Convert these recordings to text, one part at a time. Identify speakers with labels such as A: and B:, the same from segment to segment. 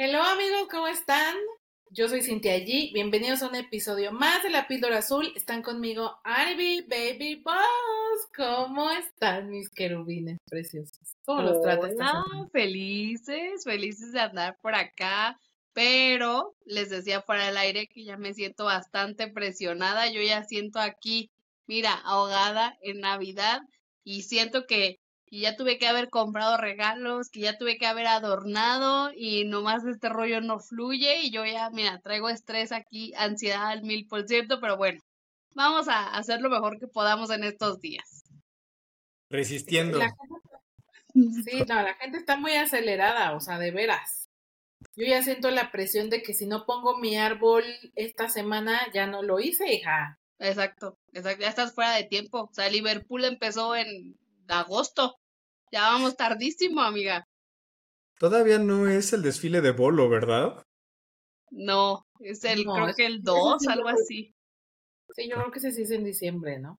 A: Hello amigos, ¿cómo están? Yo soy Cintia G. Bienvenidos a un episodio más de La Píldora Azul. Están conmigo Ivy, Baby Boss. ¿Cómo están mis querubines preciosos? ¿Cómo los tratas?
B: Felices, felices de andar por acá. Pero les decía fuera del aire que ya me siento bastante presionada. Yo ya siento aquí, mira, ahogada en Navidad y siento que y ya tuve que haber comprado regalos, que ya tuve que haber adornado y nomás este rollo no fluye y yo ya, mira, traigo estrés aquí, ansiedad al mil por ciento, pero bueno, vamos a hacer lo mejor que podamos en estos días.
C: Resistiendo.
A: sí, no, la gente está muy acelerada, o sea, de veras. Yo ya siento la presión de que si no pongo mi árbol esta semana, ya no lo hice, hija.
B: Exacto, exacto, ya estás fuera de tiempo. O sea, Liverpool empezó en agosto. Ya vamos tardísimo, amiga.
C: Todavía no es el desfile de bolo, ¿verdad?
B: No, es el, creo que el 2, algo así.
A: Sí, yo creo que ese sí es en diciembre, ¿no?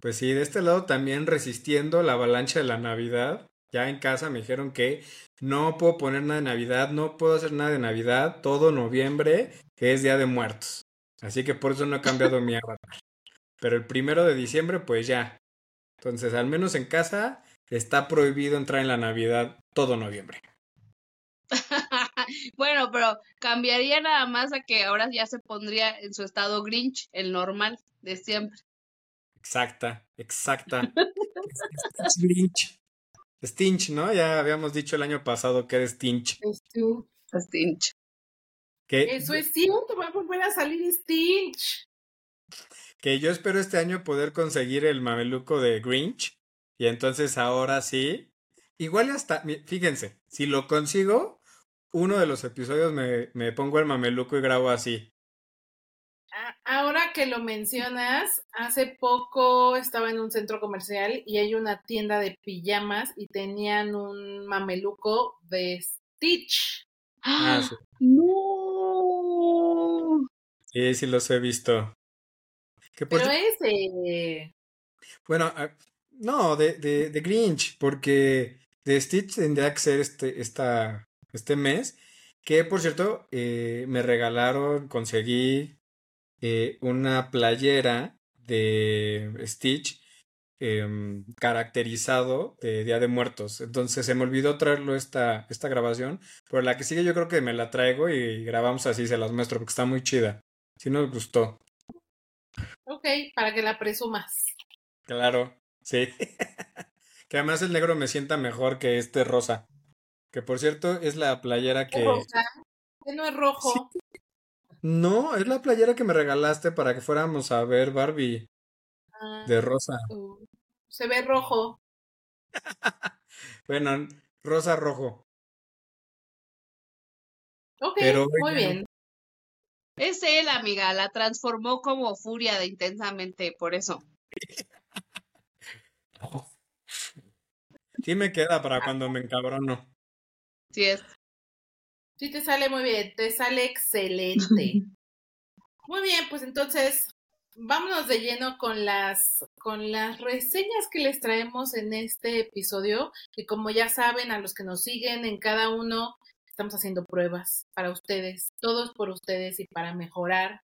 C: Pues sí, de este lado también resistiendo la avalancha de la Navidad. Ya en casa me dijeron que no puedo poner nada de Navidad, no puedo hacer nada de Navidad, todo noviembre, que es Día de Muertos. Así que por eso no he cambiado mi avatar. Pero el primero de diciembre, pues ya, entonces, al menos en casa está prohibido entrar en la Navidad todo noviembre.
B: bueno, pero cambiaría nada más a que ahora ya se pondría en su estado Grinch, el normal de siempre.
C: Exacta, exacta. Grinch. Stinch, ¿no? Ya habíamos dicho el año pasado que eres Stinch.
B: Stinch.
A: Eso es cierto, va a volver a salir Stinch
C: que yo espero este año poder conseguir el mameluco de Grinch. Y entonces ahora sí. Igual hasta, fíjense, si lo consigo, uno de los episodios me, me pongo el mameluco y grabo así.
A: Ahora que lo mencionas, hace poco estaba en un centro comercial y hay una tienda de pijamas y tenían un mameluco de Stitch.
C: Ah, sí.
B: ¡No!
C: Sí, sí los he visto.
A: Pero ese.
C: Bueno, ah, no, de, de, de, Grinch, porque de Stitch tendría que ser este, esta, este mes. Que por cierto, eh, me regalaron, conseguí eh, una playera de Stitch em, caracterizado de Día de Muertos. Entonces se me olvidó traerlo esta, esta grabación, pero la que sigue yo creo que me la traigo y grabamos así, se las muestro porque está muy chida. Si nos gustó.
A: Ok, para que la presumas.
C: Claro, sí. que además el negro me sienta mejor que este rosa. Que por cierto es la playera que...
A: ¿Rosa? ¿Que no es rojo?
C: No, es la playera que me regalaste para que fuéramos a ver Barbie. Ah, de rosa.
A: Uh, se ve rojo.
C: bueno, rosa rojo.
A: Ok, muy bien.
B: Es él, amiga, la transformó como furia de intensamente, por eso.
C: Sí me queda para cuando me encabrono.
B: Sí es.
A: Sí te sale muy bien, te sale excelente. muy bien, pues entonces vámonos de lleno con las con las reseñas que les traemos en este episodio, que como ya saben a los que nos siguen en cada uno estamos haciendo pruebas para ustedes, todos por ustedes y para mejorar.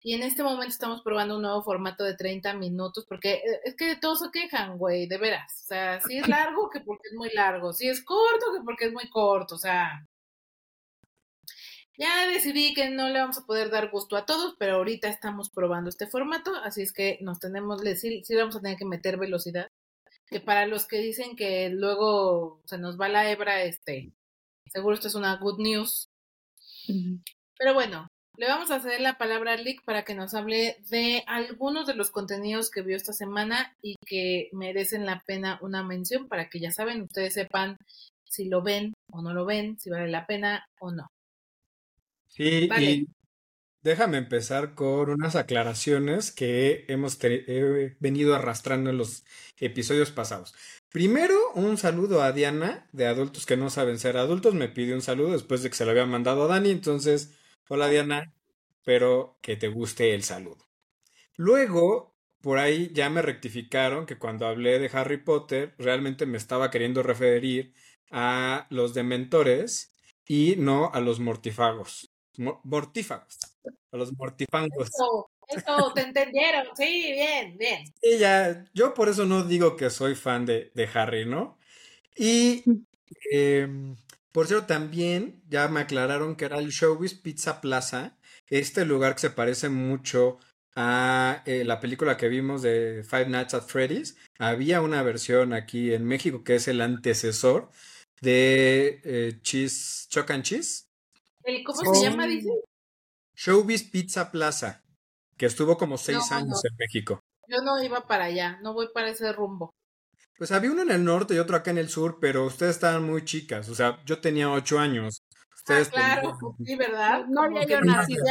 A: Y en este momento estamos probando un nuevo formato de 30 minutos, porque eh, es que todos se quejan, güey, de veras. O sea, si es largo, que porque es muy largo. Si es corto, que porque es muy corto. O sea, ya decidí que no le vamos a poder dar gusto a todos, pero ahorita estamos probando este formato, así es que nos tenemos, sí, sí vamos a tener que meter velocidad. Que para los que dicen que luego se nos va la hebra, este, Seguro esto es una good news. Pero bueno, le vamos a ceder la palabra a Lick para que nos hable de algunos de los contenidos que vio esta semana y que merecen la pena una mención para que ya saben, ustedes sepan si lo ven o no lo ven, si vale la pena o no.
C: Sí, y déjame empezar con unas aclaraciones que hemos venido arrastrando en los episodios pasados. Primero, un saludo a Diana de Adultos que no saben ser adultos. Me pidió un saludo después de que se lo había mandado a Dani. Entonces, hola Diana, espero que te guste el saludo. Luego, por ahí ya me rectificaron que cuando hablé de Harry Potter, realmente me estaba queriendo referir a los dementores y no a los mortífagos. mortífagos. A los mortifangos.
A: Eso, eso, te entendieron. Sí, bien, bien.
C: Y ya, yo por eso no digo que soy fan de, de Harry, ¿no? Y em, por cierto, también ya me aclararon que era el Showbiz Pizza Plaza, este lugar que se parece mucho a eh, la película que vimos de Five Nights at Freddy's. Había una versión aquí en México que es el antecesor de eh, Cheese, Chuck and Cheese.
A: ¿Cómo se llama, dice?
C: Showbiz Pizza Plaza, que estuvo como seis años en México.
A: Yo no iba para allá, no voy para ese rumbo.
C: Pues había uno en el norte y otro acá en el sur, pero ustedes estaban muy chicas. O sea, yo tenía ocho años. Ustedes
A: ah, claro, sí, ¿verdad?
B: No había yo nacido,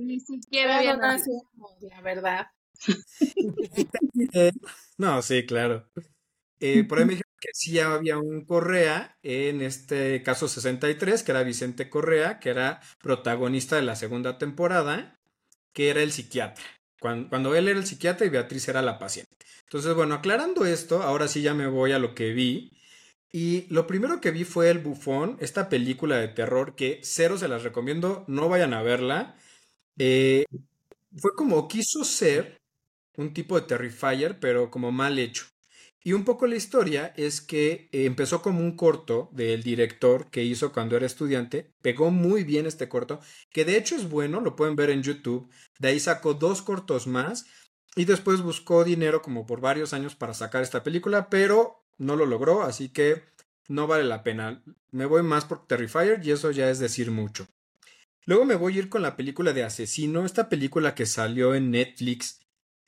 B: ni siquiera había nacido,
A: la verdad.
C: no, sí, claro. Eh, por ahí me dijeron que sí había un Correa, en este caso 63, que era Vicente Correa, que era protagonista de la segunda temporada, que era el psiquiatra. Cuando, él era el psiquiatra y Beatriz era la paciente. Entonces, bueno, aclarando esto, ahora sí ya me voy a lo que vi. Y lo primero que vi fue El Bufón, esta película de terror que cero se las recomiendo, no vayan a verla. Eh, fue como quiso ser un tipo de Terrifier, pero como mal hecho. Y un poco la historia es que eh, empezó como un corto del director que hizo cuando era estudiante, pegó muy bien este corto, que de hecho es bueno, lo pueden ver en YouTube, de ahí sacó dos cortos más y después buscó dinero como por varios años para sacar esta película, pero no lo logró, así que no vale la pena. Me voy más por Terrifier y eso ya es decir mucho. Luego me voy a ir con la película de Asesino, esta película que salió en Netflix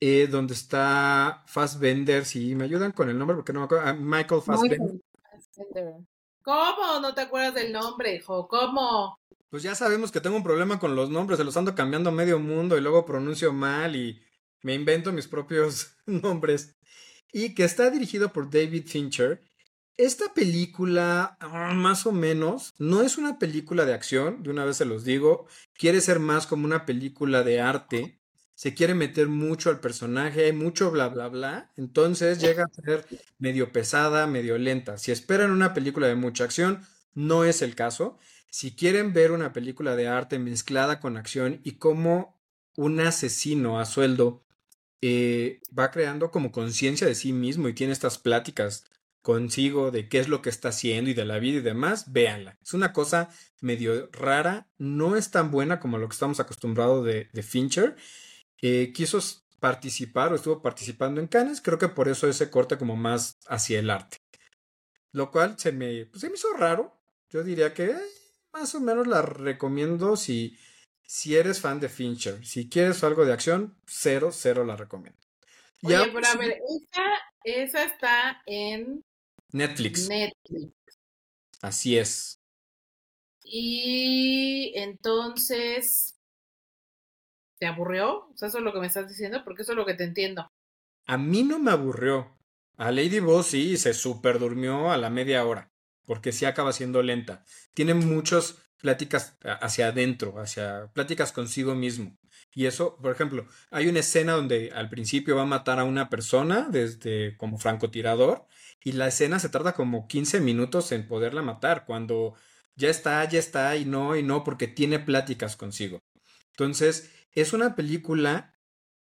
C: eh, donde está Fassbender, si me ayudan con el nombre porque no me acuerdo, ah, Michael Fassbender.
A: ¿Cómo? ¿No te acuerdas del nombre, hijo? ¿Cómo?
C: Pues ya sabemos que tengo un problema con los nombres, se los ando cambiando a medio mundo y luego pronuncio mal y me invento mis propios nombres. Y que está dirigido por David Fincher. Esta película, ah, más o menos, no es una película de acción, de una vez se los digo, quiere ser más como una película de arte se quiere meter mucho al personaje, hay mucho bla, bla, bla. Entonces llega a ser medio pesada, medio lenta. Si esperan una película de mucha acción, no es el caso. Si quieren ver una película de arte mezclada con acción y cómo un asesino a sueldo eh, va creando como conciencia de sí mismo y tiene estas pláticas consigo de qué es lo que está haciendo y de la vida y demás, véanla. Es una cosa medio rara, no es tan buena como lo que estamos acostumbrados de, de Fincher eh, quiso participar o estuvo participando en Cannes, creo que por eso ese corte como más hacia el arte. Lo cual se me, pues, se me hizo raro. Yo diría que eh, más o menos la recomiendo si, si eres fan de Fincher. Si quieres algo de acción, cero, cero la recomiendo.
A: Oye, pero a ver, esa, esa está en
C: Netflix.
A: Netflix.
C: Así es.
A: Y entonces, ¿Te aburrió? O sea, eso es lo que me estás diciendo, porque eso es lo que te entiendo.
C: A mí no me aburrió. A Lady Boss sí se super durmió a la media hora, porque sí acaba siendo lenta. Tiene muchas pláticas hacia adentro, hacia pláticas consigo mismo. Y eso, por ejemplo, hay una escena donde al principio va a matar a una persona desde como francotirador y la escena se tarda como 15 minutos en poderla matar cuando ya está, ya está y no y no porque tiene pláticas consigo. Entonces, es una película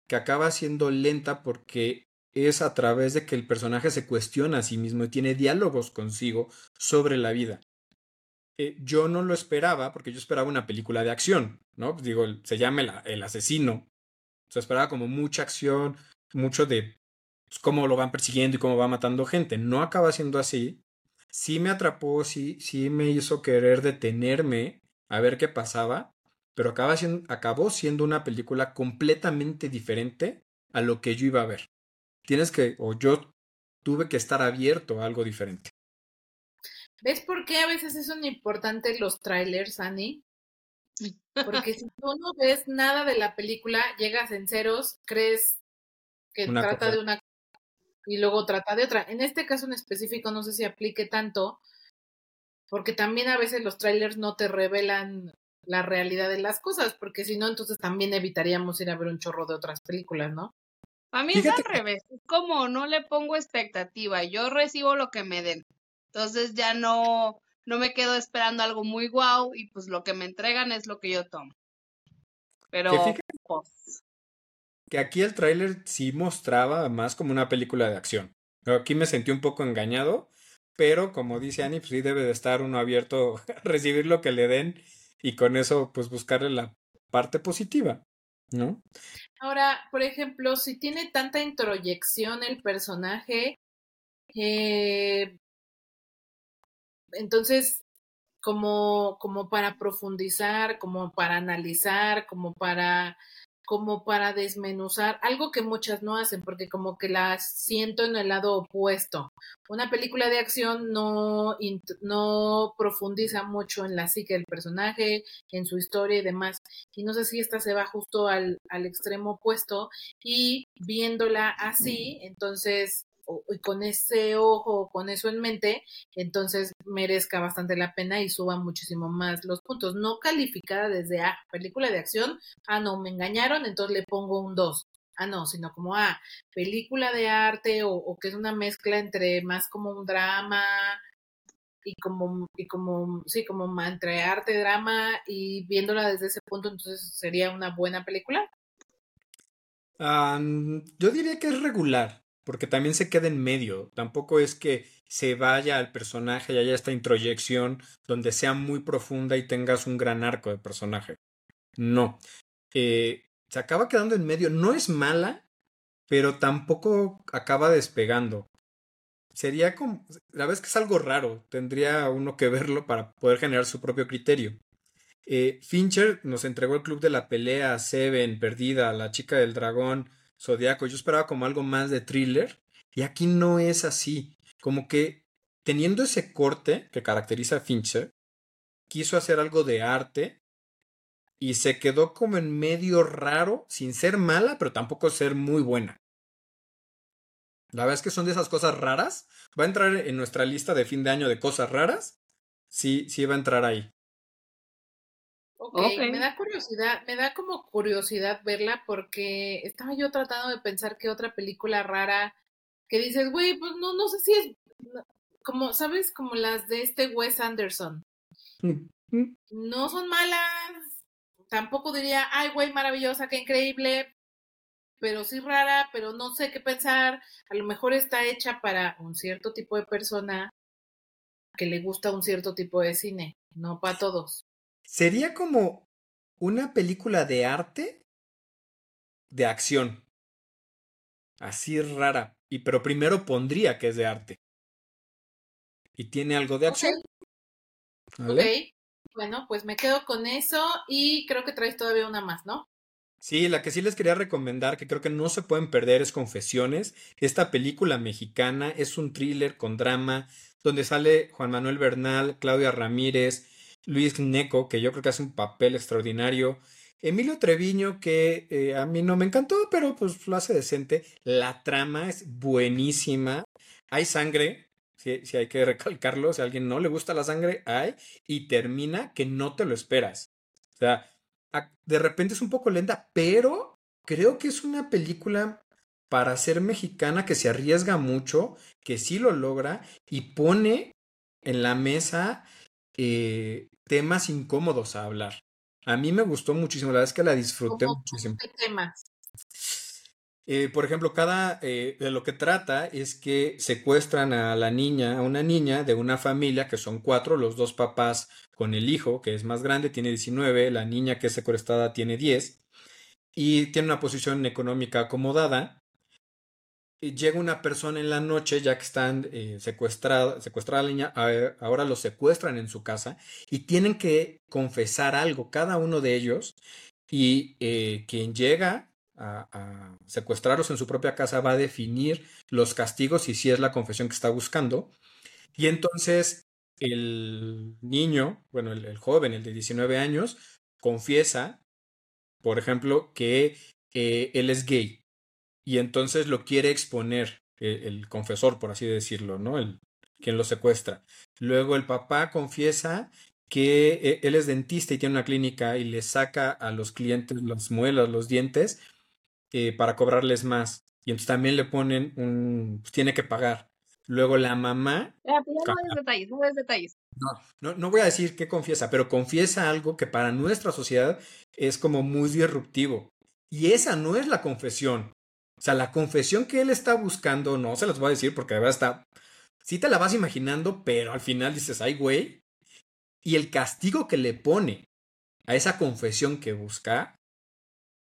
C: que acaba siendo lenta porque es a través de que el personaje se cuestiona a sí mismo y tiene diálogos consigo sobre la vida. Eh, yo no lo esperaba porque yo esperaba una película de acción, ¿no? Digo, se llama el, asesino. Se esperaba como mucha acción, mucho de pues, cómo lo van persiguiendo y cómo va matando gente. No acaba siendo así. Sí me atrapó, sí, sí me hizo querer detenerme a ver qué pasaba pero acaba siendo, acabó siendo una película completamente diferente a lo que yo iba a ver. Tienes que, o yo tuve que estar abierto a algo diferente.
A: ¿Ves por qué a veces son importantes los trailers, Annie? Porque si tú no ves nada de la película, llegas en ceros, crees que trata de una y luego trata de otra. En este caso en específico no sé si aplique tanto, porque también a veces los trailers no te revelan la realidad de las cosas, porque si no, entonces también evitaríamos ir a ver un chorro de otras películas, ¿no?
B: A mí es al revés, como no le pongo expectativa, yo recibo lo que me den. Entonces ya no, no me quedo esperando algo muy guau y pues lo que me entregan es lo que yo tomo. Pero pues,
C: que aquí el tráiler sí mostraba más como una película de acción. Aquí me sentí un poco engañado, pero como dice Annie, pues sí debe de estar uno abierto a recibir lo que le den y con eso pues buscarle la parte positiva, ¿no?
A: Ahora, por ejemplo, si tiene tanta introyección el personaje, eh, entonces, como, como para profundizar, como para analizar, como para como para desmenuzar, algo que muchas no hacen, porque como que las siento en el lado opuesto. Una película de acción no, no profundiza mucho en la psique del personaje, en su historia y demás. Y no sé si esta se va justo al, al extremo opuesto y viéndola así, entonces y con ese ojo, con eso en mente, entonces merezca bastante la pena y suba muchísimo más los puntos. No calificada desde, ah, película de acción, ah, no, me engañaron, entonces le pongo un 2. Ah, no, sino como, ah, película de arte o, que es una mezcla entre más como un drama y como, y como, sí, como entre arte, drama y viéndola desde ese punto, entonces sería una buena película.
C: yo diría que es regular porque también se queda en medio. Tampoco es que se vaya al personaje y haya esta introyección donde sea muy profunda y tengas un gran arco de personaje. No. Eh, se acaba quedando en medio. No es mala, pero tampoco acaba despegando. Sería como. La vez que es algo raro. Tendría uno que verlo para poder generar su propio criterio. Eh, Fincher nos entregó el club de la pelea, Seven, Perdida, La chica del dragón, Zodíaco. Yo esperaba como algo más de thriller y aquí no es así. Como que teniendo ese corte que caracteriza a Fincher, quiso hacer algo de arte y se quedó como en medio raro, sin ser mala, pero tampoco ser muy buena. La verdad es que son de esas cosas raras. Va a entrar en nuestra lista de fin de año de cosas raras. Sí, sí va a entrar ahí.
A: Okay, me da curiosidad, me da como curiosidad verla porque estaba yo tratando de pensar que otra película rara que dices, güey, pues no, no sé si es como, ¿sabes? Como las de este Wes Anderson. No son malas, tampoco diría, ay, güey, maravillosa, qué increíble, pero sí rara, pero no sé qué pensar. A lo mejor está hecha para un cierto tipo de persona que le gusta un cierto tipo de cine, no para todos.
C: Sería como una película de arte de acción. Así rara. Y pero primero pondría que es de arte. Y tiene algo de acción.
A: Ok. Bueno, pues me quedo con eso y creo que traes todavía una más, ¿no?
C: Sí, la que sí les quería recomendar, que creo que no se pueden perder, es Confesiones. Esta película mexicana es un thriller con drama, donde sale Juan Manuel Bernal, Claudia Ramírez, Luis Neco, que yo creo que hace un papel extraordinario. Emilio Treviño, que eh, a mí no me encantó, pero pues lo hace decente. La trama es buenísima. Hay sangre, si, si hay que recalcarlo. Si a alguien no le gusta la sangre, hay. Y termina que no te lo esperas. O sea, de repente es un poco lenta, pero creo que es una película para ser mexicana que se arriesga mucho, que sí lo logra y pone en la mesa eh, temas incómodos a hablar. A mí me gustó muchísimo, la verdad es que la disfruté muchísimo.
A: temas?
C: Eh, por ejemplo, cada eh, de lo que trata es que secuestran a la niña, a una niña de una familia que son cuatro, los dos papás con el hijo, que es más grande, tiene 19, la niña que es secuestrada tiene 10, y tiene una posición económica acomodada, llega una persona en la noche, ya que están eh, secuestrada, secuestrada la niña, ahora los secuestran en su casa y tienen que confesar algo, cada uno de ellos, y eh, quien llega a, secuestrarlos en su propia casa va a definir los castigos y si es la confesión que está buscando. Y entonces el niño, bueno, el, joven, el de 19 años, confiesa, por ejemplo, que él es gay y entonces lo quiere exponer el, el, confesor, por así decirlo, ¿no? El quien lo secuestra. Luego el papá confiesa que eh, él es dentista y tiene una clínica y le saca a los clientes las muelas, los dientes, eh, para cobrarles más. Y entonces también le ponen un, pues tiene que pagar. Luego la mamá.
B: no des detalles, no des detalles.
C: no, no, voy a decir que confiesa, pero confiesa algo que para nuestra sociedad es como muy disruptivo. Y esa no es la confesión. O sea, la confesión que él está buscando, no se las voy a decir porque de verdad está. Sí te la vas imaginando, pero al final dices, ay, güey. Y el castigo que le pone a esa confesión que busca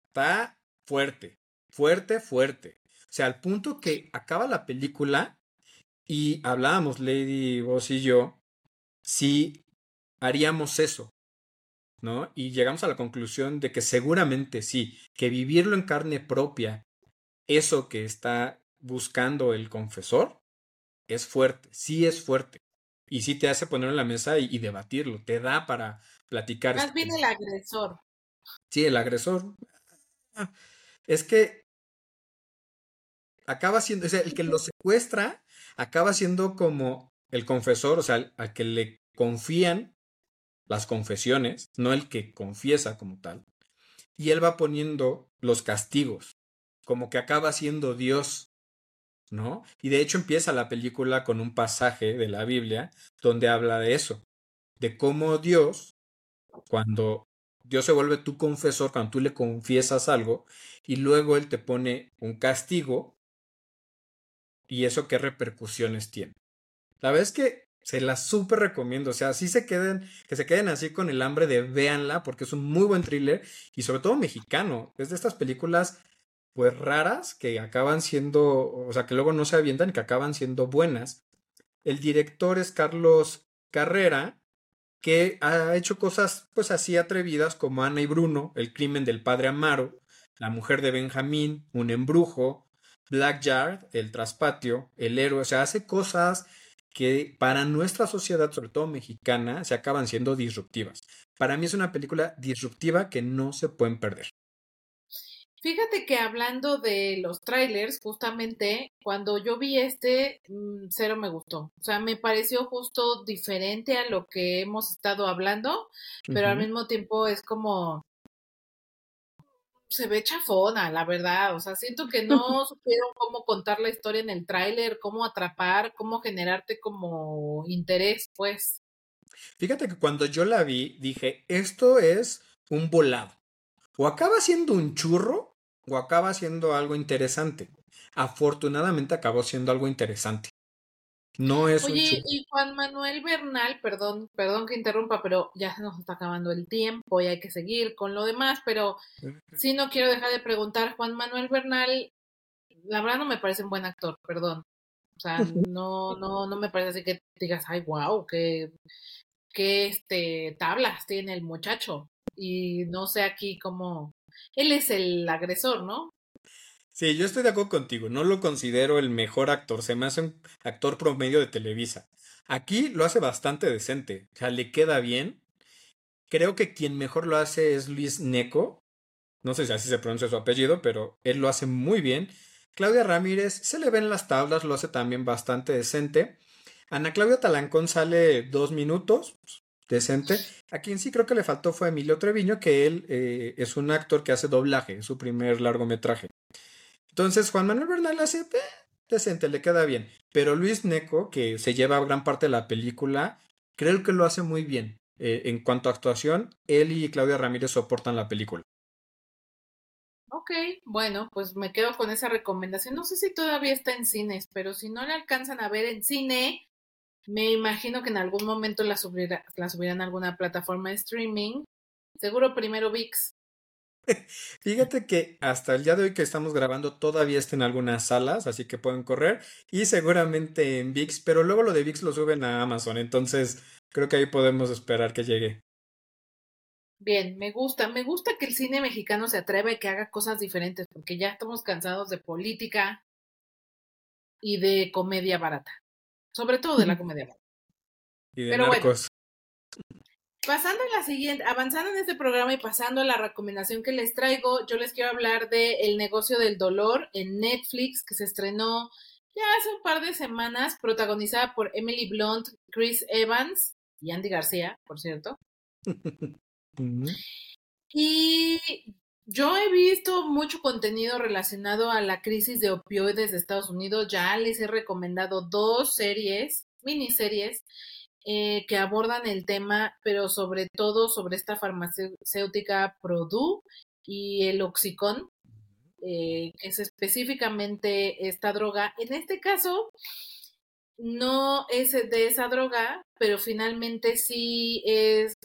C: está fuerte, fuerte, fuerte. O sea, al punto que acaba la película y hablábamos, Lady, vos y yo, si haríamos eso, ¿no? Y llegamos a la conclusión de que seguramente sí, que vivirlo en carne propia, eso que está buscando el confesor, es fuerte, sí es fuerte. Y sí te hace ponerlo en la mesa y, debatirlo, te da para platicar.
A: Más bien el agresor.
C: Sí, el agresor. Es que acaba siendo, o sea, el que lo secuestra acaba siendo como el confesor, o sea, al que le confían las confesiones, no el que confiesa como tal. Y él va poniendo los castigos, como que acaba siendo Dios, ¿no? Y de hecho empieza la película con un pasaje de la Biblia donde habla de eso, de cómo Dios, cuando Dios se vuelve tu confesor, cuando tú le confiesas algo, y luego Él te pone un castigo, y eso qué repercusiones tiene. La vez que se la súper recomiendo. O sea, así se queden, que se queden así con el hambre de véanla, porque es un muy buen thriller y sobre todo mexicano. Es de estas películas, pues raras, que acaban siendo, o sea, que luego no se avientan y que acaban siendo buenas. El director es Carlos Carrera, que ha hecho cosas, pues así atrevidas como Ana y Bruno, El crimen del padre Amaro, La mujer de Benjamín, Un embrujo, Black Yard, El traspatio, El héroe. O sea, hace cosas que para nuestra sociedad, sobre todo mexicana, se acaban siendo disruptivas. Para mí es una película disruptiva que no se pueden perder.
A: Fíjate que hablando de los trailers, justamente cuando yo vi este, mm, cero me gustó. O sea, me pareció justo diferente a lo que hemos estado hablando, pero al mismo tiempo es como, se ve chafona, la verdad. O sea, siento que no supieron cómo contar la historia en el tráiler, cómo atrapar, cómo generarte como interés, pues.
C: Fíjate que cuando yo la vi, dije, esto es un volado. O acaba siendo un churro, o acaba siendo algo interesante. Afortunadamente acabó siendo algo interesante. No es
A: Oye, y Juan Manuel Bernal, perdón, perdón que interrumpa, pero ya se nos está acabando el tiempo y hay que seguir con lo demás, pero sí no quiero dejar de preguntar, Juan Manuel Bernal, la verdad no me parece un buen actor, perdón. O sea, no, no, no me parece así que digas, ay, wow, qué, qué este, tablas tiene el muchacho. Y no sé aquí cómo, él es el agresor, ¿no?
C: Sí, yo estoy de acuerdo contigo. No lo considero el mejor actor. Se me hace un actor promedio de Televisa. Aquí lo hace bastante decente. O sea, le queda bien. Creo que quien mejor lo hace es Luis Neco. No sé si así se pronuncia su apellido, pero él lo hace muy bien. Claudia Ramírez se le ven las tablas, lo hace también bastante decente. Ana Claudia Talancón sale dos minutos, decente. A quien sí creo que le faltó fue Emilio Treviño, que él eh, es un actor que hace doblaje, su primer largometraje. Entonces Juan Manuel Bernal hace eh, decente, le queda bien. Pero Luis Neco, que se lleva gran parte de la película, creo que lo hace muy bien. Eh, en cuanto a actuación, él y Claudia Ramírez soportan la película.
A: Ok, bueno, pues me quedo con esa recomendación. No sé si todavía está en cines, pero si no le alcanzan a ver en cine, me imagino que en algún momento la, la subirán a alguna plataforma de streaming. Seguro primero VIX.
C: Fíjate que hasta el día de hoy que estamos grabando todavía está en algunas salas, así que pueden correr y seguramente en VIX, pero luego lo de VIX lo suben a Amazon, entonces creo que ahí podemos esperar que llegue.
A: Bien, me gusta, me gusta que el cine mexicano se atreva y que haga cosas diferentes, porque ya estamos cansados de política y de comedia barata, sobre todo de la comedia.
C: Y de pero narcos.
A: Pasando a la siguiente, avanzando en este programa y pasando a la recomendación que les traigo, yo les quiero hablar de El negocio del dolor en Netflix, que se estrenó ya hace un par de semanas, protagonizada por Emily Blunt, Chris Evans y Andy García, por cierto. y yo he visto mucho contenido relacionado a la crisis de opioides de Estados Unidos. Ya les he recomendado dos series, miniseries eh, que abordan el tema, pero sobre todo sobre esta farmacéutica Produ y el Oxicon, eh, que es específicamente esta droga. En este caso, no es de esa droga, pero finalmente sí es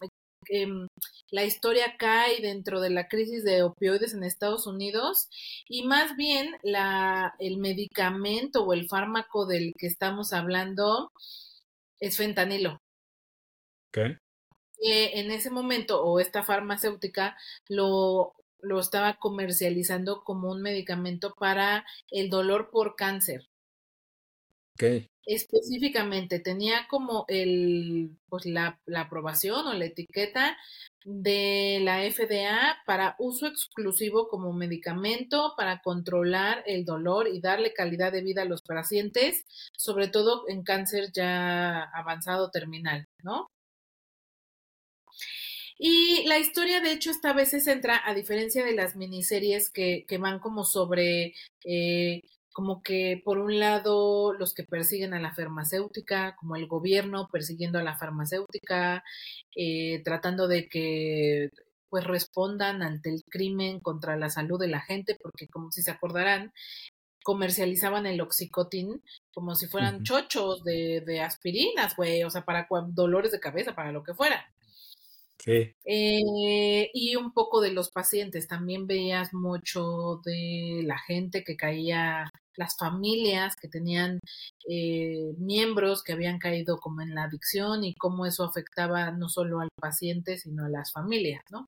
A: em, la historia cae dentro de la crisis de opioides en Estados Unidos y más bien la, el medicamento o el fármaco del que estamos hablando es fentanilo.
C: ¿Qué?
A: en ese momento, o esta farmacéutica lo, lo estaba comercializando como un medicamento para el dolor por cáncer.
C: Okay.
A: Específicamente tenía como el, pues la, la, aprobación o la etiqueta de la FDA para uso exclusivo como medicamento para controlar el dolor y darle calidad de vida a los pacientes, sobre todo en cáncer ya avanzado terminal, ¿no? Y la historia, de hecho, esta vez se centra, a diferencia de las miniseries que, que van como sobre eh, como que por un lado los que persiguen a la farmacéutica, como el gobierno persiguiendo a la farmacéutica, eh, tratando de que pues respondan ante el crimen contra la salud de la gente, porque como si se acordarán, comercializaban el oxicotin como si fueran chochos de, de aspirinas, güey, o sea, para dolores de cabeza, para lo que fuera.
C: Sí.
A: Eh, y un poco de los pacientes. También veías mucho de la gente que caía, las familias que tenían eh, miembros que habían caído como en la adicción y cómo eso afectaba no solo al paciente, sino a las familias, ¿no?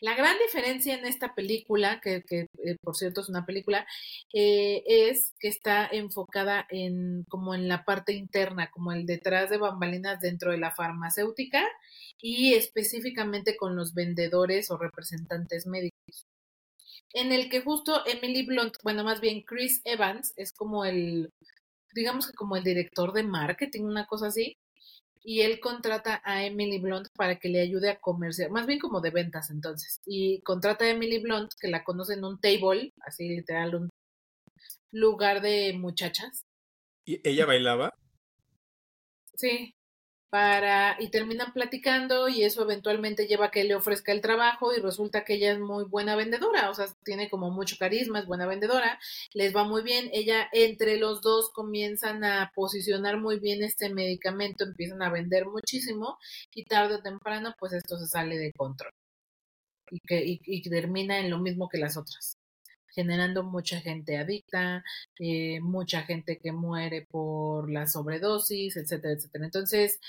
A: La gran diferencia en esta película, que, que eh, por cierto es una película, eh, es que está enfocada en como en la parte interna, como el detrás de bambalinas dentro de la farmacéutica y específicamente con los vendedores o representantes médicos. En el que justo Emily Blunt, bueno, más bien Chris Evans, es como el, digamos que como el director de marketing, una cosa así, y él contrata a Emily Blunt para que le ayude a comerciar, más bien como de ventas entonces, y contrata a Emily Blunt, que la conoce en un table, así literal, un lugar de muchachas.
C: ¿Y ella bailaba?
A: Sí, para y terminan platicando y eso eventualmente lleva a que le ofrezca el trabajo y resulta que ella es muy buena vendedora, o sea, tiene como mucho carisma, es buena vendedora, les va muy bien, ella entre los dos comienzan a posicionar muy bien este medicamento, empiezan a vender muchísimo y tarde o temprano pues esto se sale de control y que y termina en lo mismo que las otras generando mucha gente adicta, eh, mucha gente que muere por la sobredosis, etcétera, etcétera. Entonces,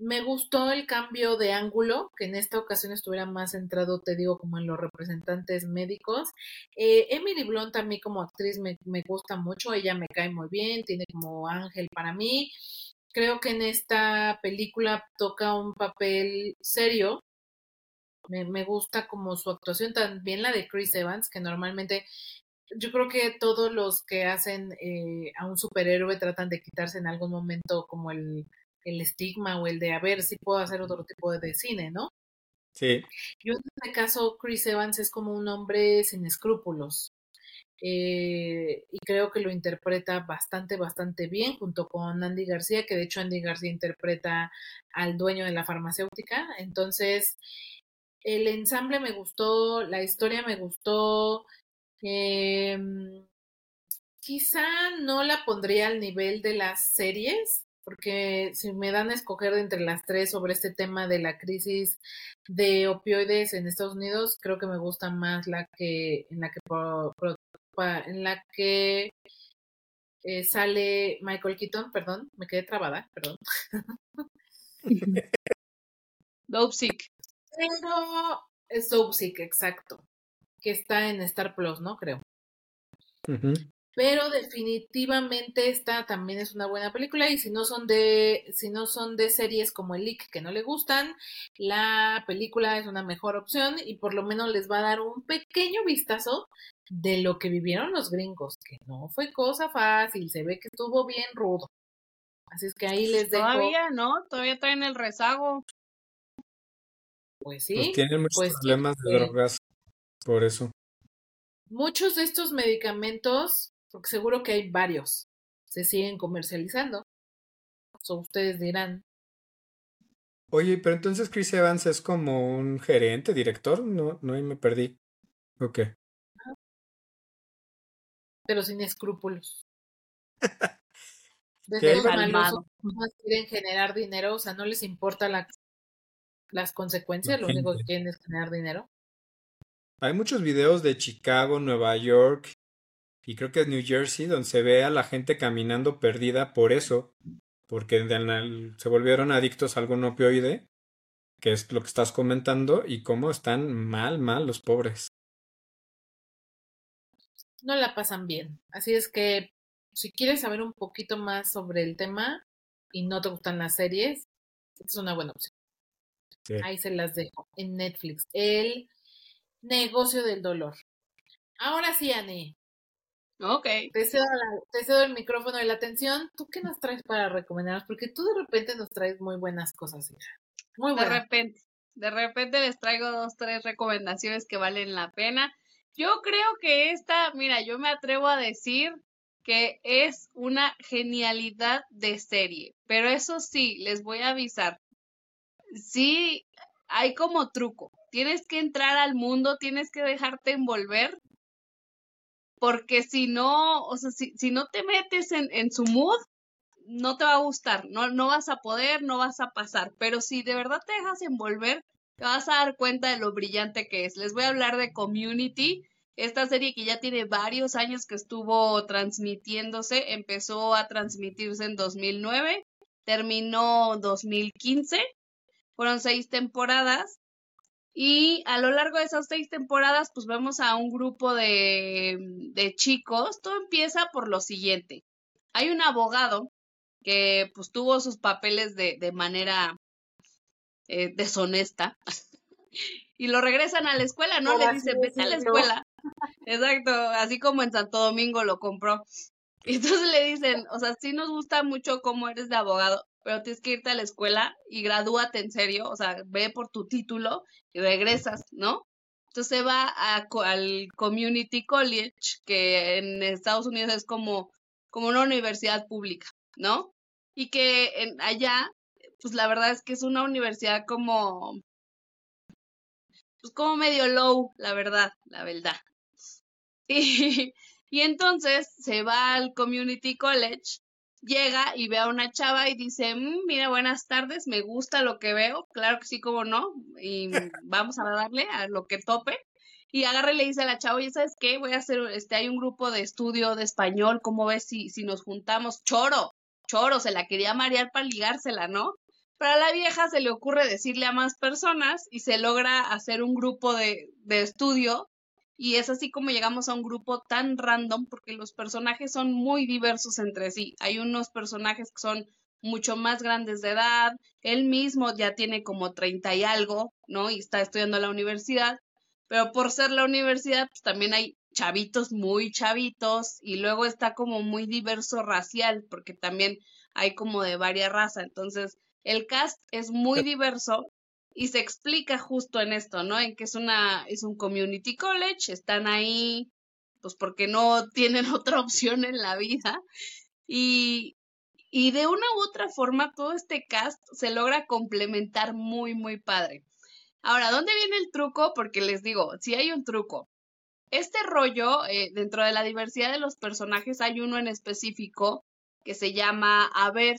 A: me gustó el cambio de ángulo, que en esta ocasión estuviera más centrado, te digo, como en los representantes médicos. Eh, Emily Blunt a mí como actriz me, me gusta mucho, ella me cae muy bien, tiene como ángel para mí. Creo que en esta película toca un papel serio, me, me gusta como su actuación, también la de Chris Evans, que normalmente yo creo que todos los que hacen eh, a un superhéroe tratan de quitarse en algún momento como el, el estigma o el de a ver si puedo hacer otro tipo de cine, ¿no?
C: Sí.
A: Yo en este caso, Chris Evans es como un hombre sin escrúpulos. Eh, y creo que lo interpreta bastante, bastante bien junto con Andy García, que de hecho Andy García interpreta al dueño de la farmacéutica. Entonces, el ensamble me gustó, la historia me gustó. Eh, quizá no la pondría al nivel de las series, porque si me dan a escoger entre las tres sobre este tema de la crisis de opioides en Estados Unidos, creo que me gusta más la que en la que en la que eh, sale Michael Keaton, perdón, me quedé trabada, perdón.
B: Dope Sick.
A: Tengo Soapsick, exacto, que está en Star Plus, ¿no? Creo. Pero definitivamente esta también es una buena película y si no son de si no son de series como el Leak que no le gustan, la película es una mejor opción y por lo menos les va a dar un pequeño vistazo de lo que vivieron los gringos, que no fue cosa fácil, se ve que estuvo bien rudo. Así es que ahí les dejo.
B: Todavía, ¿no? Todavía traen el rezago.
A: Pues, pues sí.
C: Pues tienen muchos
A: pues
C: problemas de drogas por eso.
A: Muchos de estos medicamentos, porque seguro que hay varios, se siguen comercializando. So, ustedes dirán.
C: Oye, pero entonces Chris Evans es como un gerente, director, no, no, ahí me perdí. Ok.
A: Pero sin escrúpulos. Desde los
B: Calmado.
A: más quieren generar dinero, o sea, no les importa la, las consecuencias, lo único que quieren es generar dinero.
C: Hay muchos videos de Chicago, Nueva York y creo que es New Jersey donde se ve a la gente caminando perdida por eso, porque se volvieron adictos a algún opioide, que es lo que estás comentando, y cómo están mal, mal los pobres.
A: No la pasan bien. Así es que si quieres saber un poquito más sobre el tema y no te gustan las series, es una buena opción.
C: Sí.
A: Ahí se las dejo en Netflix. El negocio del dolor. Ahora sí, Anne,
B: Ok.
A: te cedo, la- te cedo el micrófono y la atención. ¿Tú qué nos traes para recomendarnos? Porque tú de repente nos traes muy buenas cosas, hija. Muy
B: De
A: buenas.
B: repente, de repente les traigo dos, tres recomendaciones que valen la pena. Yo creo que esta, mira, yo me atrevo a decir que es una genialidad de serie, pero eso sí, les voy a avisar. Sí, hay como truco. Tienes que entrar al mundo, tienes que dejarte envolver, porque si no, o sea, si, si no te metes en, en su mood, no te va a gustar, no, no vas a poder, no vas a pasar, pero si de verdad te dejas envolver, te vas a dar cuenta de lo brillante que es. Les voy a hablar de Community, esta serie que ya tiene varios años que estuvo transmitiéndose, empezó a transmitirse en 2009, terminó 2015, fueron seis temporadas. Y a lo largo de esas seis temporadas, pues vemos a un grupo de, de chicos. Todo empieza por lo siguiente. Hay un abogado que pues tuvo sus papeles de, de manera eh, deshonesta y lo regresan a la escuela, ¿no? Le
A: así
B: dice, vete a la escuela. Exacto, así como en Santo Domingo lo compró. Y entonces le dicen, o sea, sí nos gusta mucho cómo eres de abogado, pero tienes que irte a la escuela y gradúate en serio, o sea, ve por tu título y regresas, ¿no? Entonces se va a al Community College, que en Estados Unidos es como, como una universidad pública, ¿no? Y que en, allá, pues la verdad es que es una universidad como, pues como medio low, la verdad, la verdad. Y, y entonces se va al Community College, llega y ve a una chava y dice, "Mm, mira, buenas tardes, me gusta lo que veo, claro que sí, como no, y vamos a darle a lo que tope. Y agarra y le dice a la chava, oye, ¿sabes qué? Voy a hacer, este, hay un grupo de estudio de español, ¿cómo ves si, si nos juntamos? Choro, choro, se la quería marear para ligársela, ¿no? Pero a la vieja se le ocurre decirle a más personas y se logra hacer un grupo de, de estudio y es así como llegamos a un grupo tan random porque los personajes son muy diversos entre sí. Hay unos personajes que son mucho más grandes de edad, él mismo ya tiene como 30 y algo, ¿no? Y está estudiando en la universidad, pero por ser la universidad, pues también hay chavitos muy chavitos y luego está como muy diverso racial porque también hay como de varias razas. Entonces, el cast es muy diverso y se explica justo en esto, ¿no? En que es una es un community college, están ahí pues porque no tienen otra opción en la vida y y de una u otra forma todo este cast se logra complementar muy muy padre. Ahora, ¿dónde viene el truco? Porque les digo, si hay un truco. Este rollo, eh, dentro de la diversidad de los personajes, hay uno en específico que se llama A ver.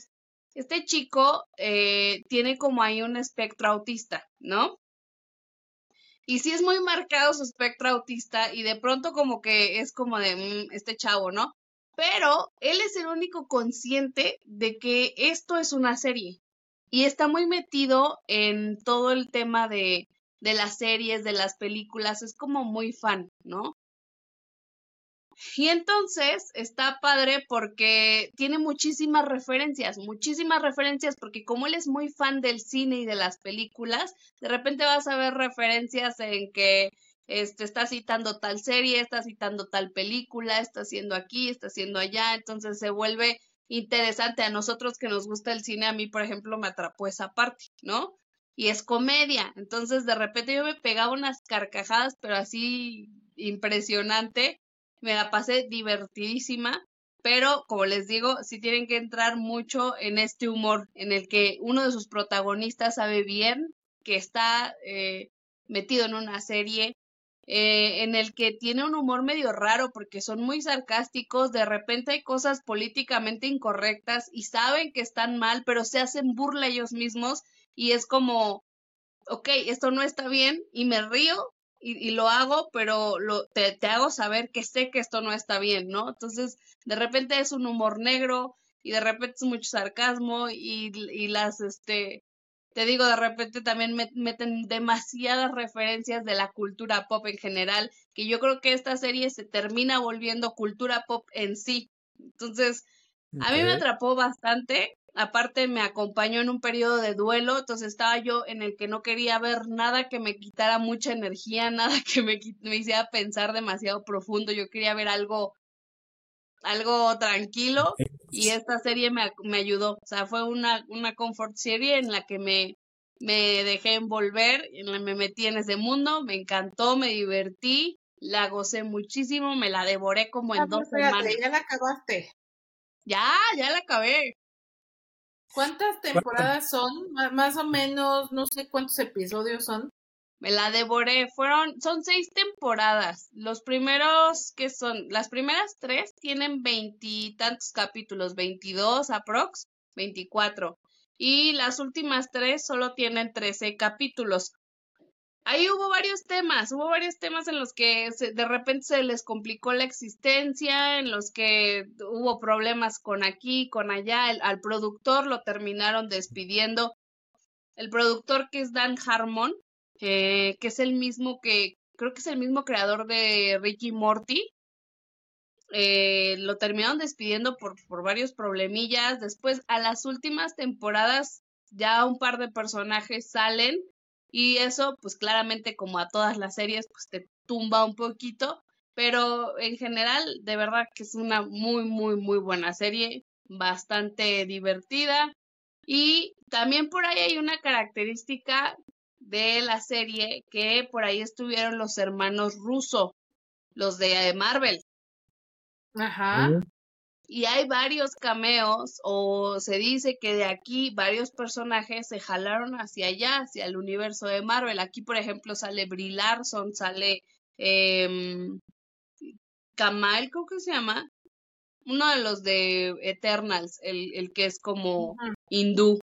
B: Este chico eh, tiene como ahí un espectro autista, ¿no? Y sí es muy marcado su espectro autista y de pronto como que es como de "Mm, este chavo, ¿no? Pero él es el único consciente de que esto es una serie y está muy metido en todo el tema de, de las series, de las películas, es como muy fan, ¿no? Y entonces está padre porque tiene muchísimas referencias, muchísimas referencias, porque como él es muy fan del cine y de las películas, de repente vas a ver referencias en que este, está citando tal serie, está citando tal película, está haciendo aquí, está haciendo allá, entonces se vuelve interesante a nosotros que nos gusta el cine, a mí por ejemplo me atrapó esa parte, ¿no? Y es comedia, entonces de repente yo me pegaba unas carcajadas, pero así impresionante, me la pasé divertidísima pero como les digo, sí tienen que entrar mucho en este humor en el que uno de sus protagonistas sabe bien que está eh, metido en una serie eh, en el que tiene un humor medio raro porque son muy sarcásticos, de repente hay cosas políticamente incorrectas y saben que están mal, pero se hacen burla ellos mismos y es como, ok, esto no está bien y me río y, lo hago, pero lo, te, te, hago saber que sé que esto no está bien, ¿no? Entonces, de repente es un humor negro y de repente es mucho sarcasmo y, y las, este, te digo, de repente también meten demasiadas referencias de la cultura pop en general, que yo creo que esta serie se termina volviendo cultura pop en sí. Entonces, a mí me atrapó bastante. Aparte, me acompañó en un periodo de duelo, entonces estaba yo en el que no quería ver nada que me quitara mucha energía, nada que me, me hiciera pensar demasiado profundo. Yo quería ver algo algo tranquilo y esta serie me, me, ayudó. O sea, fue una, una comfort serie en la que me, me dejé envolver, en la me metí en ese mundo, me encantó, me divertí, la gocé muchísimo, me la devoré como en ah, dos pues, semanas.
A: Ya la acabaste.
B: Ya, ya la acabé.
A: ¿Cuántas temporadas son? Más o menos, no sé cuántos episodios son.
B: Me la devoré. Fueron, son seis temporadas. Los primeros, que son? Las primeras tres tienen veintitantos capítulos, veintidós aprox, veinticuatro. Y las últimas tres solo tienen trece capítulos. Ahí hubo varios temas, hubo varios temas en los que de repente se les complicó la existencia, en los que hubo problemas con aquí, con allá, al productor lo terminaron despidiendo. El productor que es Dan Harmon, que es el mismo que, creo que es el mismo creador de Ricky Morty. Eh, lo terminaron despidiendo por, por varios problemillas. Después, a las últimas temporadas, ya un par de personajes salen y eso, pues claramente como a todas las series, pues te tumba un poquito. Pero en general, de verdad que es una muy, muy, muy buena serie, bastante divertida. Y también por ahí hay una característica de la serie que por ahí estuvieron los hermanos Russo, los de Marvel.
A: Ajá.
B: Y hay varios cameos, o se dice que de aquí varios personajes se jalaron hacia allá, hacia el universo de Marvel. Aquí, por ejemplo, sale Brie Larson, sale eh, Kamal, creo que se llama, uno de los de Eternals, el, el que es como hindú.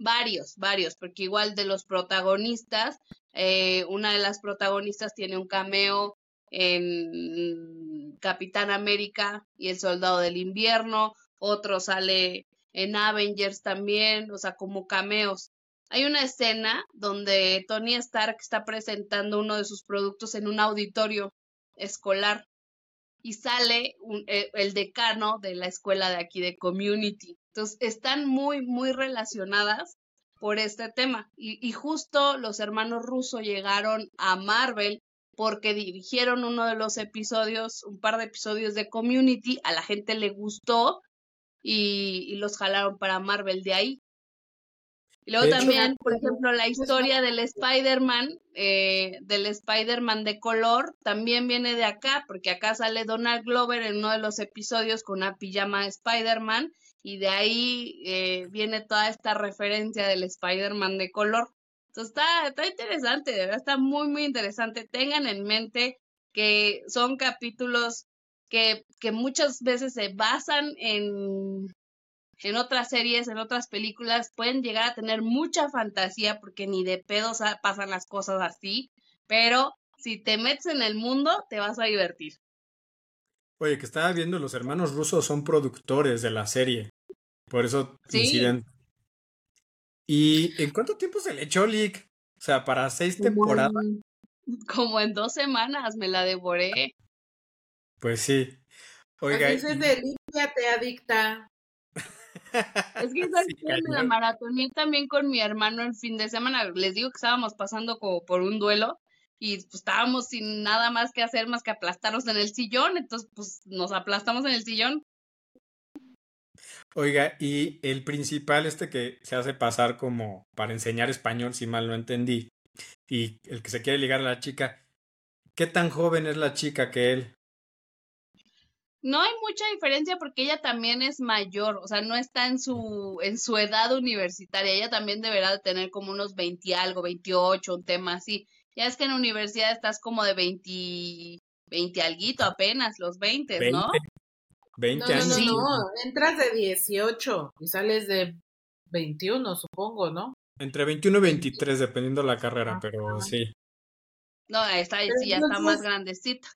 B: Varios, varios, porque igual de los protagonistas, eh, una de las protagonistas tiene un cameo en Capitán América y el Soldado del Invierno, otro sale en Avengers también, o sea, como cameos. Hay una escena donde Tony Stark está presentando uno de sus productos en un auditorio escolar y sale eh, el decano de la escuela de aquí de Community. Entonces, están muy, muy relacionadas por este tema. Y, justo los hermanos Russo llegaron a Marvel porque dirigieron uno de los episodios, un par de episodios de Community, a la gente le gustó y, los jalaron para Marvel de ahí. Y luego también, por ejemplo, la historia del Spider-Man, eh, del Spider-Man de color, también viene de acá, porque acá sale Donald Glover en uno de los episodios con una pijama de Spider-Man y de ahí eh, viene toda esta referencia del Spider-Man de color. Entonces está, está interesante, de verdad está muy, muy interesante. Tengan en mente que son capítulos que, que muchas veces se basan en, en otras series, en otras películas, pueden llegar a tener mucha fantasía porque ni de pedos pasan las cosas así, pero si te metes en el mundo, te vas a divertir.
C: Oye, que estaba viendo, los hermanos rusos son productores de la serie. Por eso inciden. ¿Y en cuánto tiempo se le echó Lick? O sea, para seis temporadas.
B: como en dos semanas me la devoré.
C: Pues sí.
A: Oiga. Pues es de te adicta.
B: Es que me la maratoné también con mi hermano el fin de semana. Les digo que estábamos pasando como por un duelo y pues estábamos sin nada más que hacer más que aplastarnos en el sillón, entonces pues nos aplastamos en el sillón.
C: Oiga, y el principal este que se hace pasar como para enseñar español, si mal no entendí, y el que se quiere ligar a la chica, ¿qué tan joven es la chica que él?
B: No hay mucha diferencia porque ella también es mayor, o sea, no está en su, en su edad universitaria. Ella también deberá de tener como unos 20 algo, 28, un tema así. Ya es que en la universidad estás como de 20, 20 alguito apenas, los 20, ¿no?
C: 20
A: No, no,
C: años.
A: no,
B: Sí.
A: no, entras de 18 y sales de 21, supongo, ¿no?
C: Entre 21 y 23, dependiendo la carrera,
A: Ajá.
C: pero sí.
B: No, está,
A: Pero
B: sí, ya está más grandecita.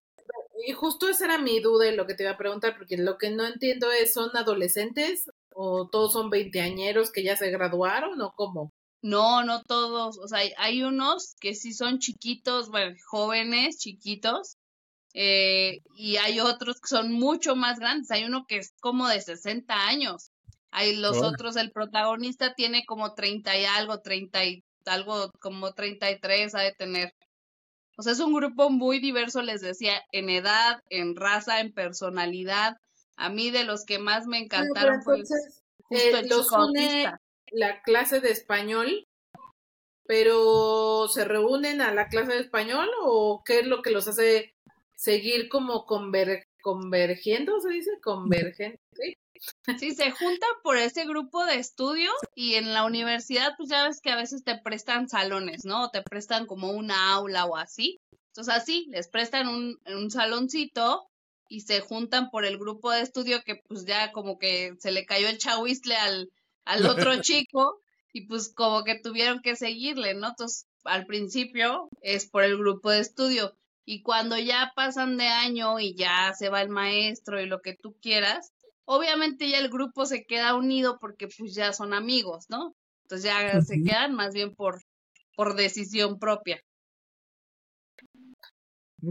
A: Y justo esa era mi duda y lo que te iba a preguntar, porque lo que no entiendo es, ¿son adolescentes o todos son veinteañeros que ya se graduaron o cómo?
B: No, no todos, o sea, hay, hay unos que sí son chiquitos, bueno, jóvenes, chiquitos, eh, y hay otros que son mucho más grandes. Hay uno que es como de 60 años. Hay los otros, el protagonista tiene como 30 y algo, 30 y algo, como 33 ha de tener. O sea, es un grupo muy diverso, les decía, en edad, en raza, en personalidad. A mí de los que más me encantaron fue
A: entonces,
B: justo
A: eh,
B: el
A: los
B: chico
A: une
B: autista.
A: la clase de español, pero ¿se reúnen a la clase de español o qué es lo que los hace seguir como conver- convergiendo, se dice? Convergen, ¿sí?
B: Sí, se juntan por ese grupo de estudio y en la universidad, pues ya ves que a veces te prestan salones, ¿no? O te prestan como una aula o así. Entonces así, les prestan un, un saloncito y se juntan por el grupo de estudio que pues ya como que se le cayó el chahuizle al, al otro chico y pues como que tuvieron que seguirle, ¿no? Entonces al principio es por el grupo de estudio y cuando ya pasan de año y ya se va el maestro y lo que tú quieras, obviamente ya el grupo se queda unido porque pues ya son amigos, ¿no? Entonces ya se quedan más bien por, por decisión propia.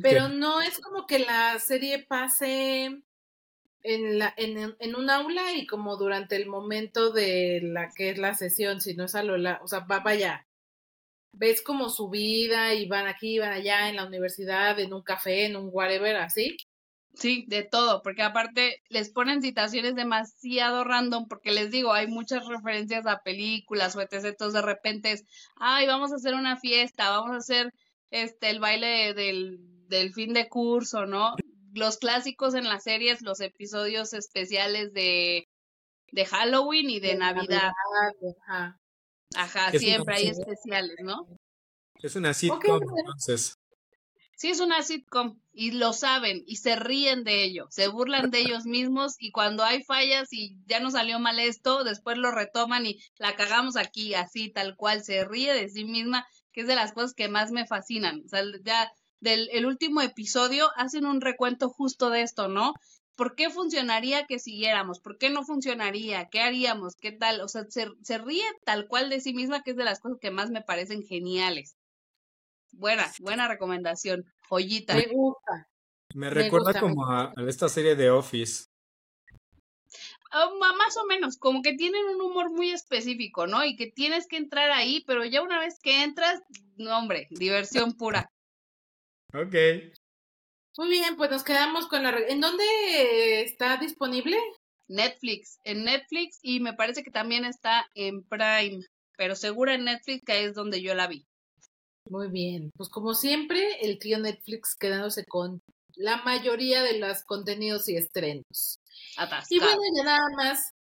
A: Pero no es como que la serie pase en la en, en un aula y como durante el momento de la que es la sesión, sino es a lo la, o sea, va vaya. Ves como su vida y van aquí, van allá en la universidad, en un café, en un whatever, así.
B: Sí, de todo, porque aparte les ponen citaciones demasiado random, porque les digo, hay muchas referencias a películas o etc. Entonces de repente es, ay, vamos a hacer una fiesta, vamos a hacer este el baile del, del fin de curso, ¿no? Los clásicos en las series, los episodios especiales de, de Halloween y de,
A: De
B: Navidad.
A: Ajá.
B: Ajá,
C: Es
B: siempre hay especiales, ¿no?
C: Es una sitcom, entonces.
B: Sí, es una sitcom y lo saben y se ríen de ello, se burlan de ellos mismos y cuando hay fallas y ya no salió mal esto, después lo retoman y la cagamos aquí, así, tal cual, se ríe de sí misma, que es de las cosas que más me fascinan. O sea, ya del el último episodio hacen un recuento justo de esto, ¿no? ¿Por qué funcionaría que siguiéramos? ¿Por qué no funcionaría? ¿Qué haríamos? ¿Qué tal? O sea, se, se ríe tal cual de sí misma, que es de las cosas que más me parecen geniales. Buena, buena recomendación. Joyita.
A: Me gusta.
C: Me
A: Me
C: recuerda
A: me
C: como a, a esta serie de Office.
B: Ah, más o menos, como que tienen un humor muy específico, ¿no? Y que tienes que entrar ahí, pero ya una vez que entras, no, hombre, diversión pura.
C: Ok.
A: Muy bien, pues nos quedamos con la... ¿En dónde está disponible?
B: Netflix, en Netflix y me parece que también está en Prime, pero segura en Netflix que es donde yo la vi.
A: Muy bien, pues como siempre, el trío Netflix quedándose con la mayoría de los contenidos y estrenos. Y
B: Atascado.
A: bueno, ya nada más,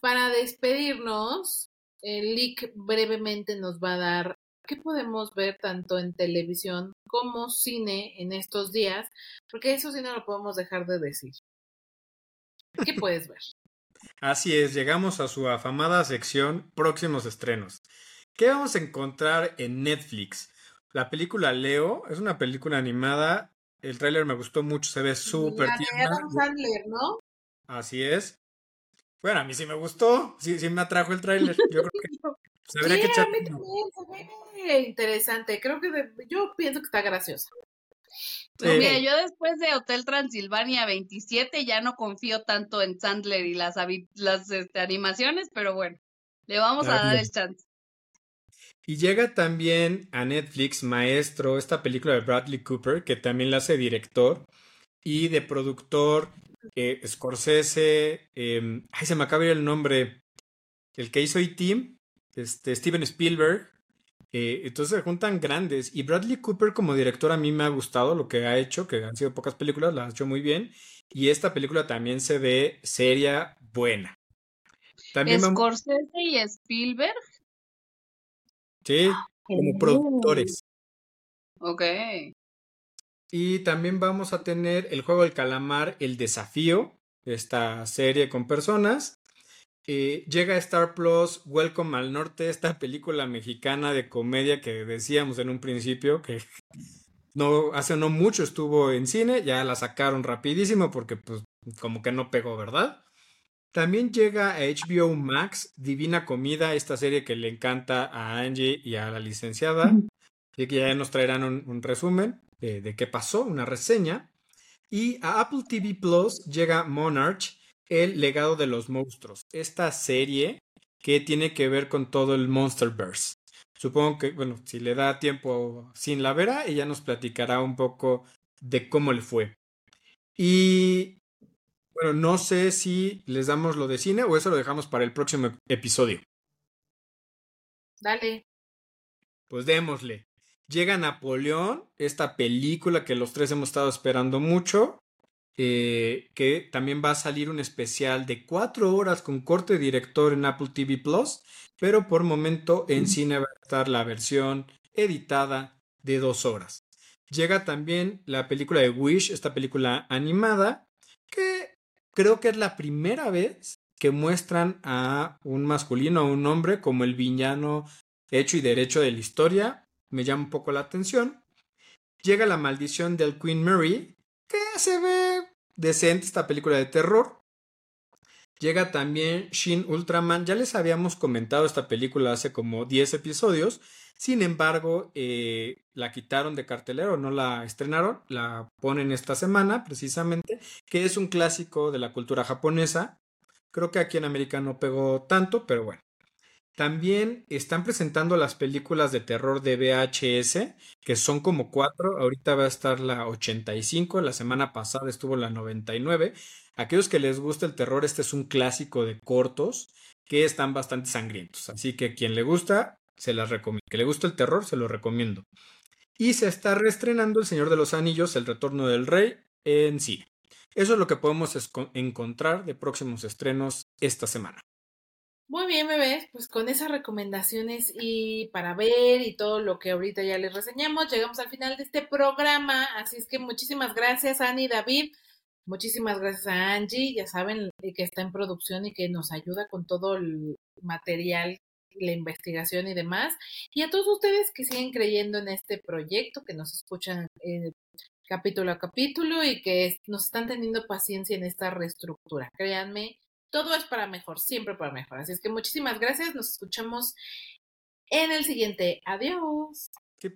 A: para despedirnos, el leak brevemente nos va a dar qué podemos ver tanto en televisión como cine en estos días, porque eso sí no lo podemos dejar de decir. ¿Qué puedes ver?
C: Así es, llegamos a su afamada sección próximos estrenos. ¿Qué vamos a encontrar en Netflix? La película Leo es una película animada. El tráiler me gustó mucho, se ve súper tierna.
A: Adam Sandler, ¿no?
C: Así es. Bueno, a mí sí me gustó, sí, sí me atrajo el tráiler. Yo creo que
A: Sí,
C: que echar
A: a mí también se ve interesante. Creo que de- yo pienso que está graciosa.
C: Sí.
B: No, mira, yo después de Hotel Transilvania 27 ya no confío tanto en Sandler y las, las este, animaciones, pero bueno, le vamos a dar el chance.
C: Y llega también a Netflix Maestro, esta película de Bradley Cooper, que también la hace director y de productor eh, Scorsese. eh, ay, se me acaba de ir el nombre. El que hizo E.T., este, Steven Spielberg. eh, entonces se juntan grandes. Y Bradley Cooper como director a mí me ha gustado lo que ha hecho, que han sido pocas películas, las ha hecho muy bien. y esta película también se ve seria, buena.
B: También Scorsese y Spielberg.
C: Sí, como oh. productores.
B: Ok.
C: Y también vamos a tener el juego del calamar, el desafío, esta serie con personas. Eh, llega a Star Plus, Welcome al Norte, esta película mexicana de comedia que decíamos en un principio que no hace no mucho estuvo en cine, ya la sacaron rapidísimo porque pues como que no pegó, ¿verdad? También llega a HBO Max Divina Comida, esta serie que le encanta a Angie y a la licenciada. Así que ya nos traerán un, resumen de, de, qué pasó, una reseña. Y a Apple TV Plus llega Monarch, el legado de los monstruos. Esta serie que tiene que ver con todo el Monsterverse. Supongo que, bueno, si le da tiempo sin la vera, ella nos platicará un poco de cómo le fue. Y bueno, no sé si les damos lo de cine o eso lo dejamos para el próximo episodio.
A: Dale.
C: Pues démosle. Llega Napoleón, esta película que los tres hemos estado esperando mucho, eh, que también va a salir un especial de cuatro horas con corte director en Apple TV Plus, pero por momento en cine va a estar la versión editada de dos horas. Llega también la película de Wish, esta película animada, que creo que es la primera vez que muestran a un masculino, a un hombre, como el villano hecho y derecho de la historia. Me llama un poco la atención. Llega la maldición del Queen Mary, que se ve decente esta película de terror. Llega también Shin Ultraman. Ya les habíamos comentado esta película hace como 10 episodios. Sin embargo, eh, la quitaron de cartelero, no la estrenaron, la ponen esta semana precisamente, que es un clásico de la cultura japonesa. Creo que aquí en América no pegó tanto, pero bueno. También están presentando las películas de terror de VHS, que son como cuatro. Ahorita va a estar la 85, la semana pasada estuvo la 99. Aquellos que les gusta el terror, este es un clásico de cortos que están bastante sangrientos. Así que quien le gusta, se las recomiendo. Que le gusta el terror, se lo recomiendo. Y se está reestrenando El Señor de los Anillos, El Retorno del Rey, en cine. Eso es lo que podemos encontrar de próximos estrenos esta semana.
A: Muy bien, bebés, pues con esas recomendaciones y para ver y todo lo que ahorita ya les reseñamos, llegamos al final de este programa. Así es que muchísimas gracias, Ani y David. Muchísimas gracias a Angie, ya saben, que está en producción y que nos ayuda con todo el material la investigación y demás. Y a todos ustedes que siguen creyendo en este proyecto, que nos escuchan eh, capítulo a capítulo y que nos están teniendo paciencia en esta reestructura. Créanme, todo es para mejor, siempre para mejor. Así es que muchísimas gracias, nos escuchamos en el siguiente. Adiós.
C: ¡Qué